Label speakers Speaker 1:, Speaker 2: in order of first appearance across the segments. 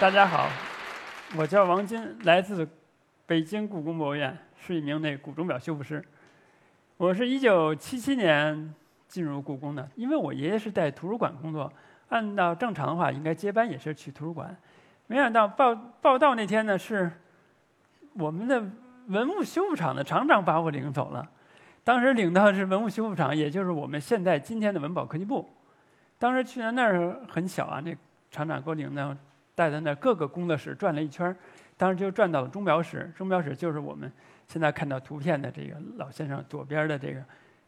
Speaker 1: 大家好，我叫王金，来自北京故宫博物院，是一名那古钟表修复师。我是一九七七年进入故宫的，因为我爷爷是在图书馆工作，按照正常的话应该接班也是去图书馆。没想到报报道那天呢，是我们的文物修复厂的厂长把我领走了。当时领到的是文物修复厂，也就是我们现在今天的文保科技部。当时去到那儿很小啊，那厂长给我领到。带在那各个工作室转了一圈当时就转到了钟表室。钟表室就是我们现在看到图片的这个老先生，左边的这个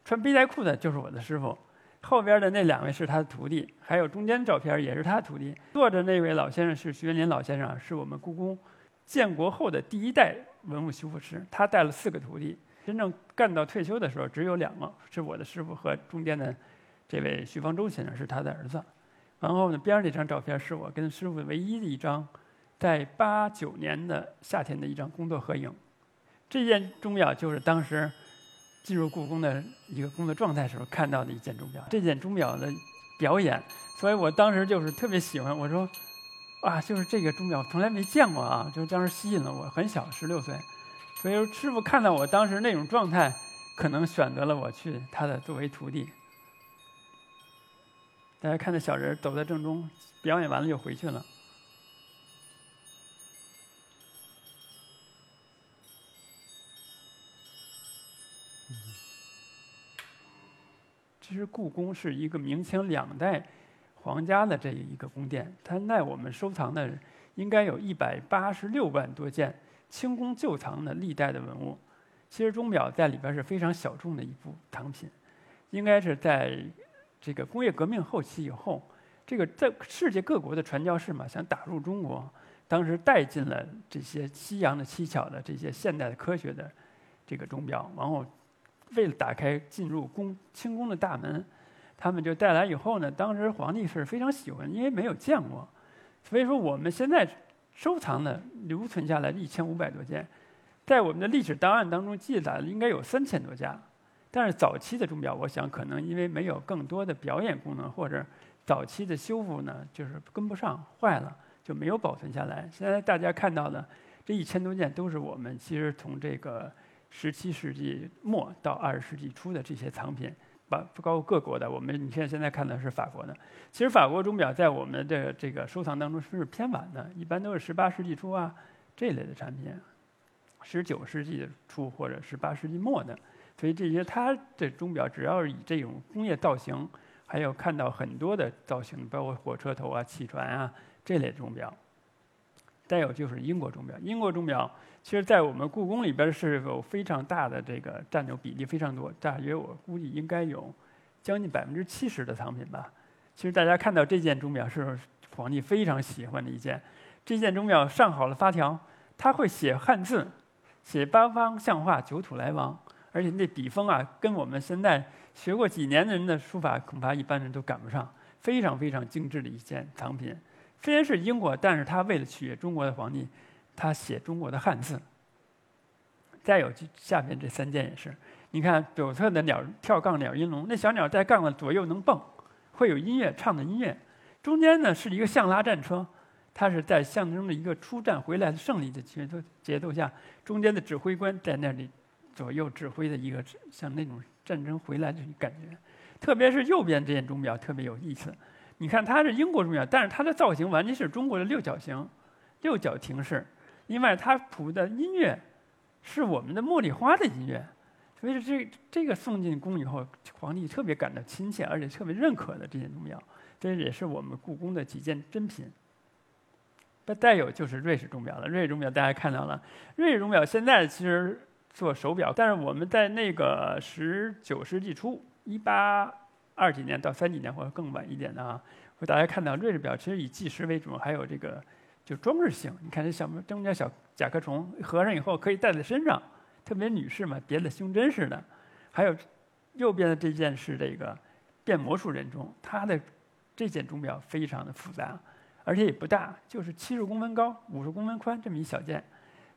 Speaker 1: 穿背带裤的就是我的师傅，后边的那两位是他的徒弟，还有中间照片也是他徒弟。坐着那位老先生是徐元林老先生，是我们故宫建国后的第一代文物修复师，他带了四个徒弟，真正干到退休的时候只有两个，是我的师傅和中间的这位徐方舟先生是他的儿子。然后呢，边上这张照片是我跟师傅唯一的一张，在八九年的夏天的一张工作合影。这件钟表就是当时进入故宫的一个工作状态时候看到的一件钟表。这件钟表的表演，所以我当时就是特别喜欢。我说，啊，就是这个钟表从来没见过啊，就当时吸引了我。很小，十六岁，所以说师傅看到我当时那种状态，可能选择了我去他的作为徒弟。大家看那小人走在正中，表演完了就回去了。其实故宫是一个明清两代皇家的这一个宫殿，它在我们收藏的应该有一百八十六万多件清宫旧藏的历代的文物。其实钟表在里边是非常小众的一部藏品，应该是在。这个工业革命后期以后，这个在世界各国的传教士嘛，想打入中国，当时带进了这些西洋的七巧的这些现代的科学的这个钟表，然后为了打开进入宫清宫的大门，他们就带来以后呢，当时皇帝是非常喜欢，因为没有见过，所以说我们现在收藏的留存下来的一千五百多件，在我们的历史档案当中记载了应该有三千多家。但是早期的钟表，我想可能因为没有更多的表演功能，或者早期的修复呢，就是跟不上，坏了就没有保存下来。现在大家看到的这一千多件，都是我们其实从这个十七世纪末到二十世纪初的这些藏品，包包括各国的。我们你现在现在看的是法国的，其实法国钟表在我们的这个收藏当中是偏晚的，一般都是十八世纪初啊这类的产品，十九世纪初或者十八世纪末的。所以这些它的钟表，只要是以这种工业造型，还有看到很多的造型，包括火车头啊、汽船啊这类钟表。再有就是英国钟表，英国钟表其实在我们故宫里边是有非常大的这个占有比例非常多，大约我估计应该有将近百分之七十的藏品吧。其实大家看到这件钟表是皇帝非常喜欢的一件，这件钟表上好了发条，它会写汉字，写八方向化，九土来往。而且那笔锋啊，跟我们现在学过几年的人的书法，恐怕一般人都赶不上。非常非常精致的一件藏品，虽然是英国，但是他为了取悦中国的皇帝，他写中国的汉字。再有就下面这三件也是，你看左侧的鸟跳杠鸟音龙，那小鸟在杠的左右能蹦，会有音乐唱的音乐。中间呢是一个象拉战车，它是在象征着一个出战回来的胜利的节奏节奏下，中间的指挥官在那里。左右指挥的一个像那种战争回来的感觉，特别是右边这件钟表特别有意思。你看它是英国钟表，但是它的造型完全是中国的六角形，六角亭式。另外，它谱的音乐是我们的茉莉花的音乐，所以这这个送进宫以后，皇帝特别感到亲切，而且特别认可的这件钟表，这也是我们故宫的几件珍品。再再有就是瑞士钟表了，瑞士钟表大家看到了，瑞士钟表现在其实。做手表，但是我们在那个十九世纪初，一八二几年到三几年或者更晚一点的啊，会大家看到瑞士表其实以计时为主，还有这个就装饰性。你看这小中间小甲壳虫，合上以后可以戴在身上，特别女士嘛，别的胸针似的。还有右边的这件是这个变魔术人钟，它的这件钟表非常的复杂，而且也不大，就是七十公分高，五十公分宽这么一小件。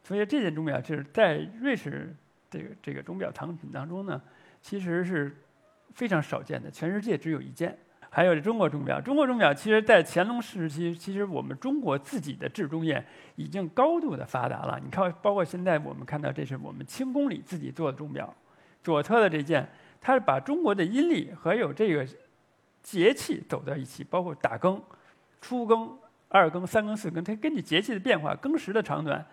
Speaker 1: 所以这件钟表就是在瑞士这个这个钟表藏品当中呢，其实是非常少见的，全世界只有一件。还有中国钟表。中国钟表其实在乾隆时期，其实我们中国自己的制钟业已经高度的发达了。你看，包括现在我们看到，这是我们清宫里自己做的钟表，左侧的这件，它是把中国的阴历和有这个节气走到一起，包括打更、初更、二更、三更、四更，它根据节气的变化，更时的长短，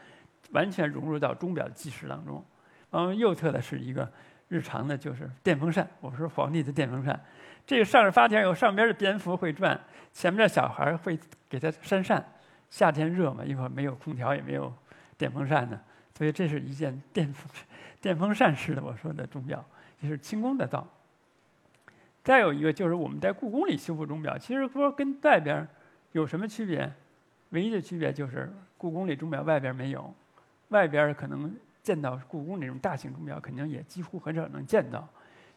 Speaker 1: 完全融入到钟表计时当中。嗯，右侧的是一个日常的，就是电风扇。我说皇帝的电风扇。这个上着发条以后，上边的蝙蝠会转，前面的小孩会给它扇扇。夏天热嘛，一会儿没有空调也没有电风扇呢，所以这是一件电风 电风扇式的我说的钟表，也是清宫的造。再有一个就是我们在故宫里修复钟表，其实说跟外边有什么区别？唯一的区别就是故宫里钟表外边没有，外边可能见到故宫那种大型钟表，肯定也几乎很少能见到。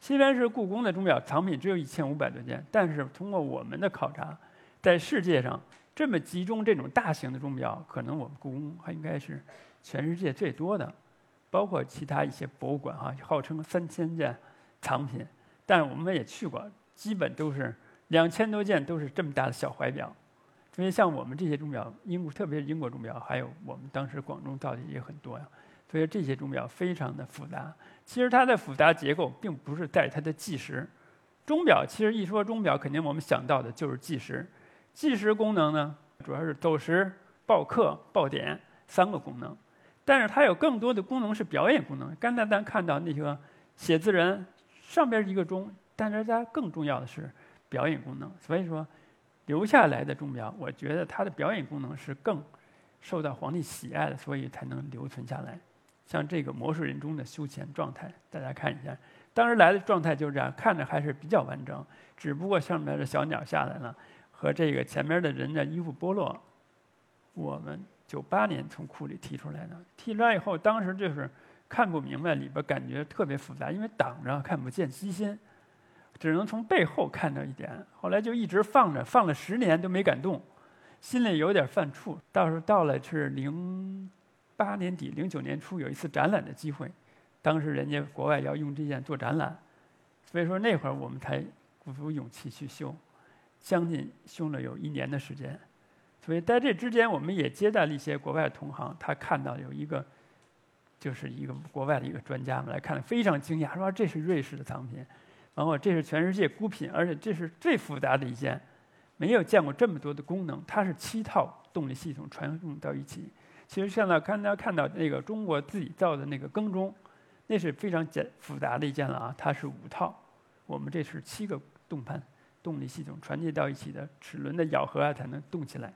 Speaker 1: 虽然是故宫的钟表藏品只有一千五百多件，但是通过我们的考察，在世界上这么集中这种大型的钟表，可能我们故宫还应该是全世界最多的，包括其他一些博物馆哈，号称三千件藏品，但我们也去过，基本都是两千多件都是这么大的小怀表，因为像我们这些钟表，英国特别是英国钟表，还有我们当时广州造的也很多呀。所以这些钟表非常的复杂。其实它的复杂结构并不是在它的计时。钟表其实一说钟表，肯定我们想到的就是计时。计时功能呢，主要是走时、报刻、报点三个功能。但是它有更多的功能是表演功能。刚才咱看到那个写字人上边一个钟，但是它更重要的是表演功能。所以说，留下来的钟表，我觉得它的表演功能是更受到皇帝喜爱的，所以才能留存下来。像这个魔术人中的休闲状态，大家看一下，当时来的状态就是这样，看着还是比较完整，只不过上面的小鸟下来了，和这个前面的人的衣服剥落。我们九八年从库里提出来的，提出来以后，当时就是看不明白里边，感觉特别复杂，因为挡着看不见机芯，只能从背后看到一点。后来就一直放着，放了十年都没敢动，心里有点犯怵。到时候到了是零。八年底，零九年初有一次展览的机会，当时人家国外要用这件做展览，所以说那会儿我们才鼓足勇气去修，将近修了有一年的时间。所以在这之间，我们也接待了一些国外同行，他看到有一个，就是一个国外的一个专家们来看了，非常惊讶，说这是瑞士的藏品，然后这是全世界孤品，而且这是最复杂的一件，没有见过这么多的功能，它是七套动力系统传送到一起。其实现在刚才看到那个中国自己造的那个更钟，那是非常简复杂的一件了啊，它是五套，我们这是七个动盘动力系统传递到一起的齿轮的咬合啊才能动起来。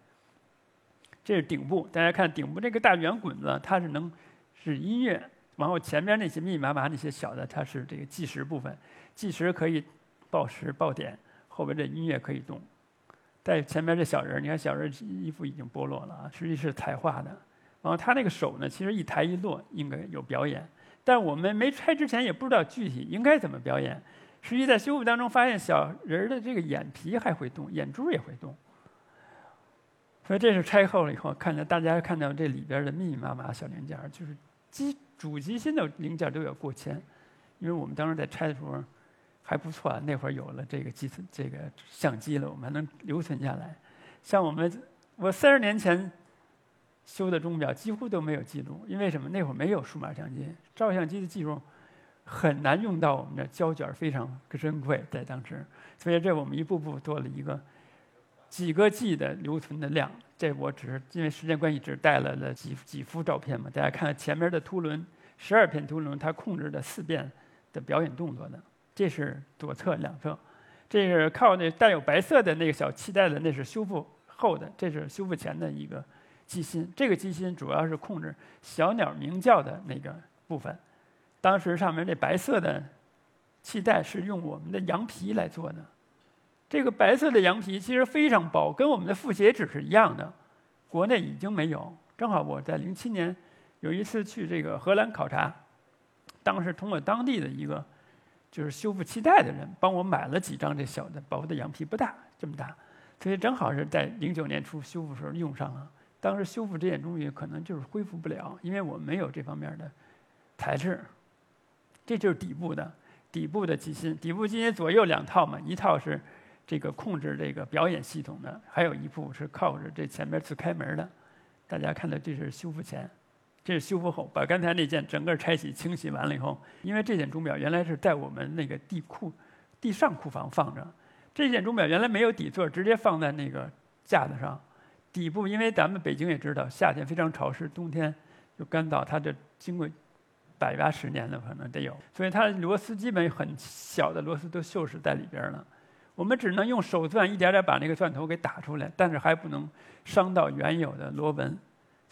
Speaker 1: 这是顶部，大家看顶部这个大圆滚子，它是能是音乐，然后前面那些密密麻麻那些小的，它是这个计时部分，计时可以报时报点，后边这音乐可以动。在前面这小人，你看小人衣服已经剥落了啊，实际是彩画的。然后他那个手呢，其实一抬一落应该有表演，但我们没拆之前也不知道具体应该怎么表演。实际在修复当中发现，小人的这个眼皮还会动，眼珠也会动。所以这是拆后了以后，看到大家看到这里边的密密麻麻小零件，就是机主机芯的零件都要过千。因为我们当时在拆的时候还不错，那会儿有了这个机这个相机了，我们还能留存下来。像我们我三十年前。修的钟表几乎都没有记录，因为什么？那会儿没有数码相机，照相机的技术很难用到我们的胶卷，非常珍贵在当时。所以这我们一步步做了一个几个 G 的留存的量。这我只是因为时间关系，只带来了几几幅照片嘛。大家看前面的凸轮，十二片凸轮，它控制的四遍的表演动作的。这是左侧两侧，这是靠那带有白色的那个小气带的，那是修复后的，这是修复前的一个。机芯，这个机芯主要是控制小鸟鸣叫的那个部分。当时上面那白色的气带是用我们的羊皮来做的。这个白色的羊皮其实非常薄，跟我们的复写纸是一样的。国内已经没有。正好我在零七年有一次去这个荷兰考察，当时通过当地的一个就是修复气带的人帮我买了几张这小的薄的羊皮，不大，这么大，所以正好是在零九年初修复时候用上了。当时修复这件东西可能就是恢复不了，因为我没有这方面的材质。这就是底部的底部的机芯，底部机芯左右两套嘛，一套是这个控制这个表演系统的，还有一部是靠着这前面自开门的。大家看到这是修复前，这是修复后，把刚才那件整个拆洗清洗完了以后，因为这件钟表原来是在我们那个地库、地上库房放着，这件钟表原来没有底座，直接放在那个架子上，底部因为咱们北京也知道夏天非常潮湿，冬天又干燥，它就经过百八十年了可能得有，所以它螺丝基本很小的螺丝都锈蚀在里边了。我们只能用手钻一点点把那个钻头给打出来，但是还不能伤到原有的螺纹，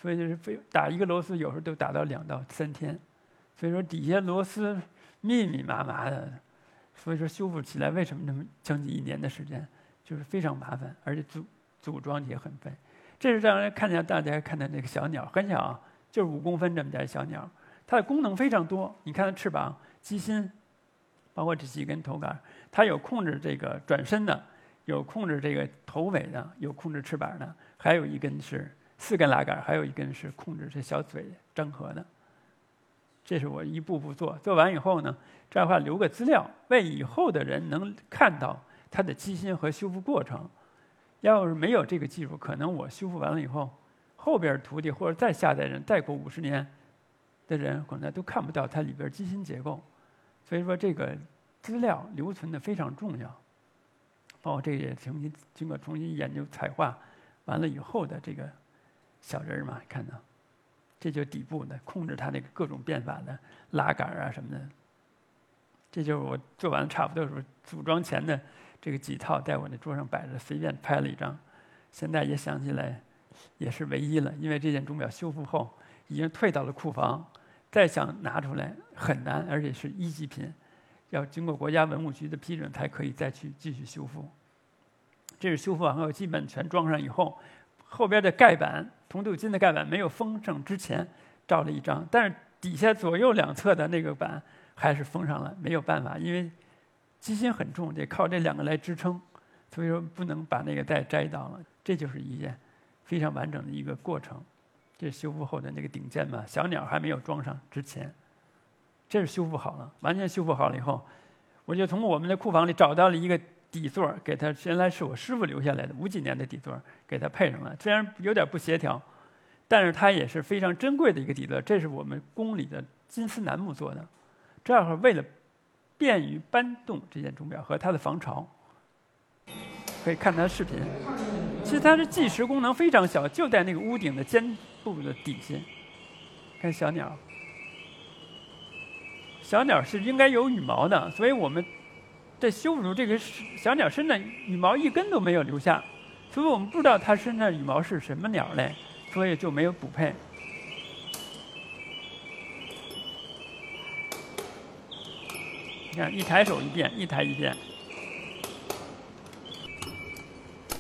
Speaker 1: 所以就是非打一个螺丝有时候都打到两到三天，所以说底下螺丝密密麻麻的，所以说修复起来为什么那么将近一年的时间，就是非常麻烦，而且组组装也很费。这是让人看见大家看的那个小鸟，很小，就是五公分这么点小鸟，它的功能非常多。你看它翅膀、机芯。包括这几根头杆，它有控制这个转身的，有控制这个头尾的，有控制翅膀的，还有一根是四根拉杆，还有一根是控制这小嘴张合的。这是我一步步做，做完以后呢，这样的话留个资料，为以后的人能看到它的机芯和修复过程。要是没有这个技术，可能我修复完了以后，后边徒弟或者再下代人，再过五十年的人，可能都看不到它里边机芯结构。所以说，这个资料留存的非常重要。包括这也重新经过重新研究彩画完了以后的这个小人儿嘛，看到，这就底部的控制它那个各种变法的拉杆啊什么的。这就是我做完差不多时候组装前的这个几套，在我那桌上摆着，随便拍了一张。现在也想起来，也是唯一了，因为这件钟表修复后已经退到了库房。再想拿出来很难，而且是一级品，要经过国家文物局的批准才可以再去继续修复。这是修复完后基本全装上以后，后边的盖板铜镀金的盖板没有封上之前照了一张，但是底下左右两侧的那个板还是封上了，没有办法，因为机芯很重，得靠这两个来支撑，所以说不能把那个再摘到了。这就是一件非常完整的一个过程。这修复后的那个顶件嘛，小鸟还没有装上之前，这是修复好了，完全修复好了以后，我就从我们的库房里找到了一个底座，给它原来是我师傅留下来的五几年的底座，给它配上了。虽然有点不协调，但是它也是非常珍贵的一个底座。这是我们宫里的金丝楠木做的，这样为了便于搬动这件钟表和它的防潮，可以看它的视频。其实它的计时功能非常小，就在那个屋顶的尖。部的底下，看小鸟。小鸟是应该有羽毛的，所以我们在修复这个小鸟身上羽毛一根都没有留下，所以我们不知道它身上羽毛是什么鸟类，所以就没有补配。你看，一抬手一变，一抬一变。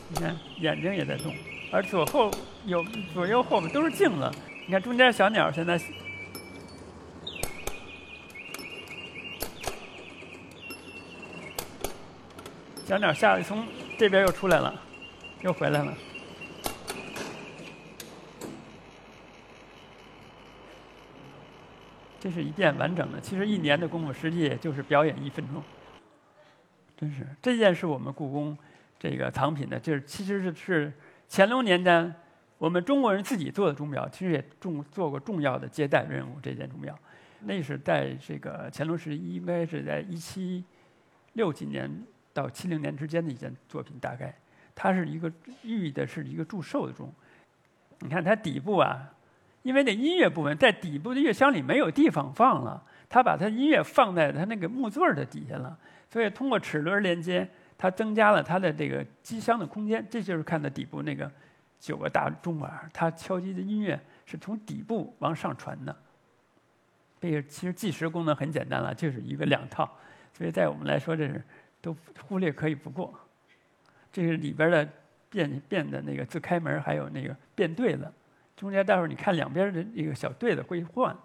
Speaker 1: 你看，眼睛也在动。而左后有左右后面都是镜子，你看中间小鸟现在，小鸟下来从这边又出来了，又回来了。这是一件完整的，其实一年的功夫实际也就是表演一分钟。真是这件是我们故宫这个藏品的，就是其实是是。乾隆年间，我们中国人自己做的钟表，其实也重做过重要的接待任务。这件钟表，那是在这个乾隆时期，应该是在一七六几年到七零年之间的一件作品。大概它是一个寓意的是一个祝寿的钟。你看它底部啊，因为那音乐部分在底部的乐箱里没有地方放了，它把它音乐放在它那个木座的底下了，所以通过齿轮连接。它增加了它的这个机箱的空间，这就是看到底部那个九个大钟碗，它敲击的音乐是从底部往上传的。这个其实计时功能很简单了，就是一个两套，所以在我们来说这是都忽略可以不过。这是里边的变变的那个自开门，还有那个变对子，中间待会儿你看两边的那个小对子会换。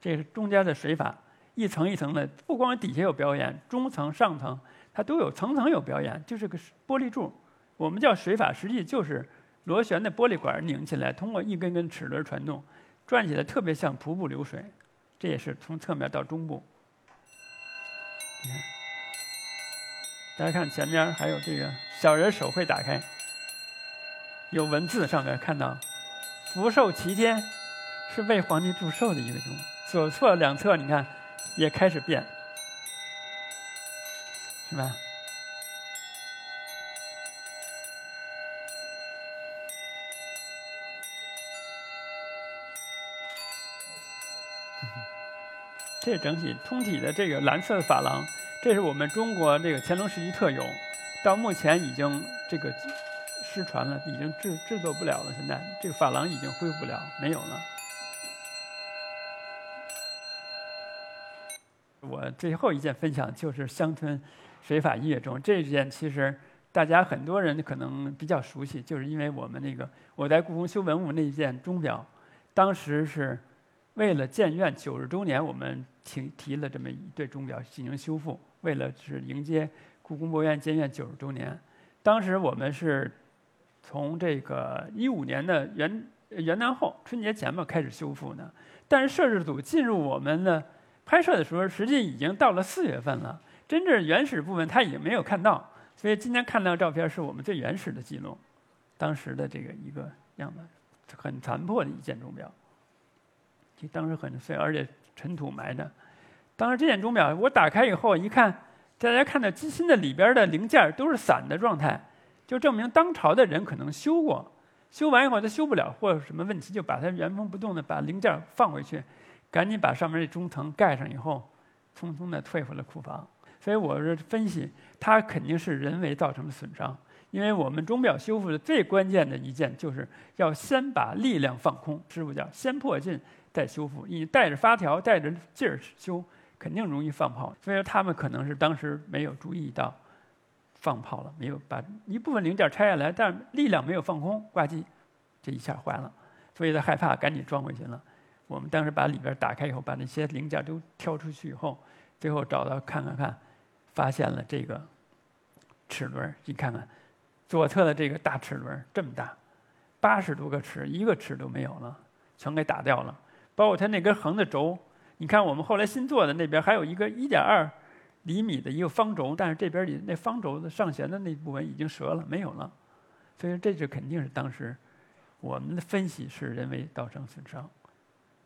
Speaker 1: 这是中间的水法，一层一层的，不光底下有表演，中层、上层。它都有层层有表演，就是个玻璃柱，我们叫水法，实际就是螺旋的玻璃管拧起来，通过一根根齿轮传动，转起来特别像瀑布流水。这也是从侧面到中部，你看，大家看前面还有这个小人手绘打开，有文字上面看到“福寿齐天”，是为皇帝祝寿的一个钟。左侧两侧你看也开始变，是吧？这整体通体的这个蓝色的珐琅，这是我们中国这个乾隆时期特有，到目前已经这个失传了，已经制制作不了了。现在这个珐琅已经恢复不了，没有了。我最后一件分享就是乡村水法音乐钟，这件其实大家很多人可能比较熟悉，就是因为我们那个我在故宫修文物那一件钟表，当时是为了建院九十周年，我们。提提了这么一对钟表进行修复，为了是迎接故宫博物院建院九十周年。当时我们是从这个一五年的元元旦后春节前吧开始修复的，但是摄制组进入我们的拍摄的时候，实际已经到了四月份了，真正原始部分他已经没有看到。所以今天看到照片是我们最原始的记录，当时的这个一个样子，很残破的一件钟表，就当时很碎，而且。尘土埋着。当时这件钟表我打开以后一看，大家看到机芯的里边的零件都是散的状态，就证明当朝的人可能修过。修完以后他修不了或者什么问题，就把它原封不动的把零件放回去，赶紧把上面这中层盖上以后，匆匆的退回了库房。所以我是分析，它肯定是人为造成的损伤。因为我们钟表修复的最关键的一件，就是要先把力量放空，师傅叫先破劲。再修复，你带着发条、带着劲儿修，肯定容易放炮。所以说他们可能是当时没有注意到放炮了，没有把一部分零件拆下来，但力量没有放空，挂机，这一下坏了。所以他害怕，赶紧装回去了。我们当时把里边打开以后，把那些零件都挑出去以后，最后找到看看看，发现了这个齿轮。你看看左侧的这个大齿轮这么大，八十多个齿，一个齿都没有了，全给打掉了。包括它那根横的轴，你看我们后来新做的那边还有一个一点二厘米的一个方轴，但是这边里那方轴的上弦的那部分已经折了，没有了。所以这就肯定是当时我们的分析是人为造成损伤。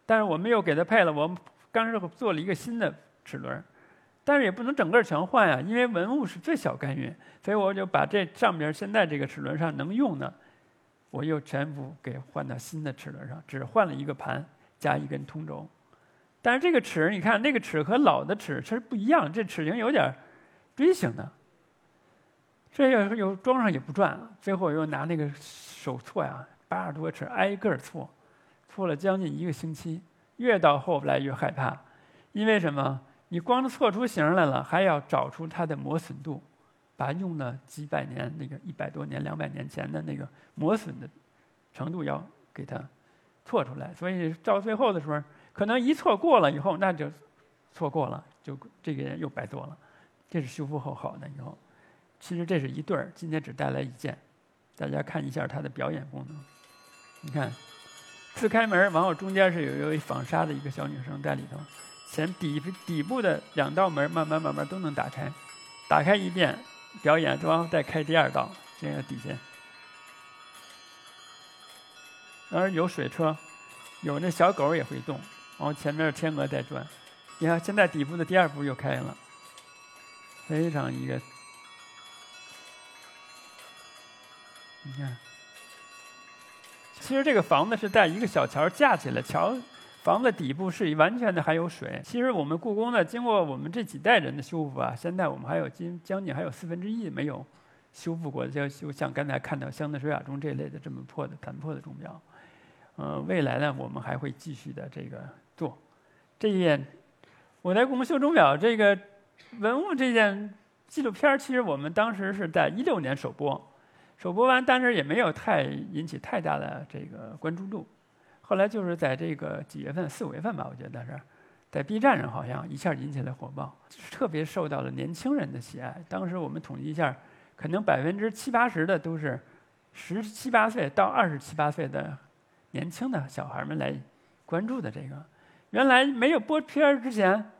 Speaker 1: 但是我们又给它配了，我们刚是做了一个新的齿轮，但是也不能整个全换呀，因为文物是最小干预，所以我就把这上边现在这个齿轮上能用的，我又全部给换到新的齿轮上，只换了一个盘。加一根通轴，但是这个齿，你看那个齿和老的齿其实不一样，这齿形有点锥形的。这要又装上也不转，最后又拿那个手错呀，八十多齿挨个错，错了将近一个星期，越到后来越害怕，因为什么？你光错出形来了，还要找出它的磨损度，把用了几百年那个一百多年、两百年前的那个磨损的程度要给它。错出来，所以到最后的时候，可能一错过了以后，那就错过了，就这个人又白做了。这是修复后好的以后，其实这是一对儿，今天只带来一件，大家看一下它的表演功能。你看，自开门，然后中间是有有一纺纱的一个小女生在里头，前底底部的两道门慢慢慢慢都能打开，打开一遍表演，然后再开第二道，这个底下。当然有水车，有那小狗也会动，然后前面天鹅在转。你看，现在底部的第二步又开了，非常一个。你看，其实这个房子是在一个小桥架起来，桥房子底部是完全的还有水。其实我们故宫呢，经过我们这几代人的修复啊，现在我们还有近将近还有四分之一没有修复过，就就像刚才看到香的水雅钟这类的这么破的残破的钟表。呃，未来呢，我们还会继续的这个做这件。我在故宫修钟表这个文物这件纪录片其实我们当时是在一六年首播，首播完，但是也没有太引起太大的这个关注度。后来就是在这个几月份，四五月份吧，我觉得是，在 B 站上好像一下引起了火爆，特别受到了年轻人的喜爱。当时我们统计一下，可能百分之七八十的都是十七八岁到二十七八岁的。年轻的小孩们来关注的这个，原来没有播片儿之前，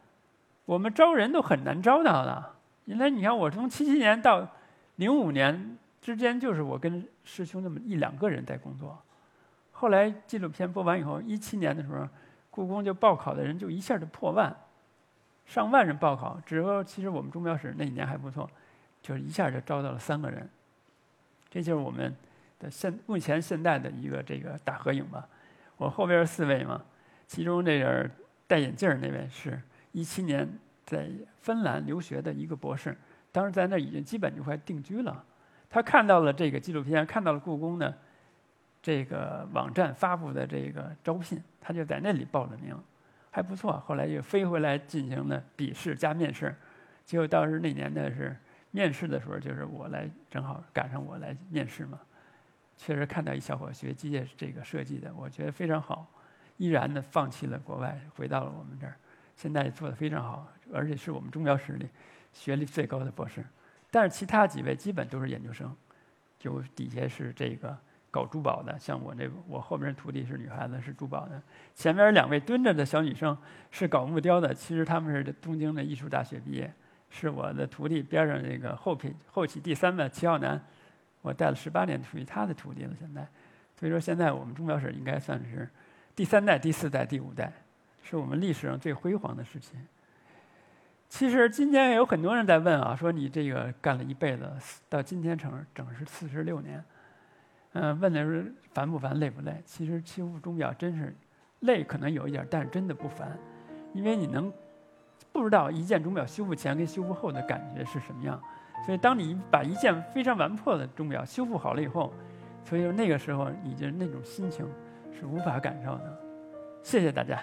Speaker 1: 我们招人都很难招到的，原来你看，我从七七年到零五年之间，就是我跟师兄那么一两个人在工作。后来纪录片播完以后，一七年的时候，故宫就报考的人就一下就破万，上万人报考。只不过其实我们钟表室那一年还不错，就是一下就招到了三个人。这就是我们的现目前现在的一个这个大合影吧。我后边四位嘛，其中这个戴眼镜那位是一七年在芬兰留学的一个博士，当时在那已经基本就快定居了。他看到了这个纪录片，看到了故宫的这个网站发布的这个招聘，他就在那里报了名，还不错。后来又飞回来进行了笔试加面试，结果当时那年的是面试的时候，就是我来正好赶上我来面试嘛。确实看到一小伙学机械这个设计的，我觉得非常好，依然的放弃了国外，回到了我们这儿，现在做的非常好，而且是我们钟表室里学历最高的博士。但是其他几位基本都是研究生，就底下是这个搞珠宝的，像我这我后边徒弟是女孩子，是珠宝的。前面两位蹲着的小女生是搞木雕的，其实他们是东京的艺术大学毕业，是我的徒弟边上这个后品后起第三的齐浩南。我带了十八年，属于他的徒弟了。现在，所以说现在我们钟表室应该算是第三代、第四代、第五代，是我们历史上最辉煌的时期。其实今天有很多人在问啊，说你这个干了一辈子，到今天整整是四十六年，嗯，问的是烦不烦、累不累？其实修复钟表真是累，可能有一点，但是真的不烦，因为你能不知道一件钟表修复前跟修复后的感觉是什么样。所以，当你把一件非常完破的钟表修复好了以后，所以说那个时候，你就那种心情是无法感受的。谢谢大家。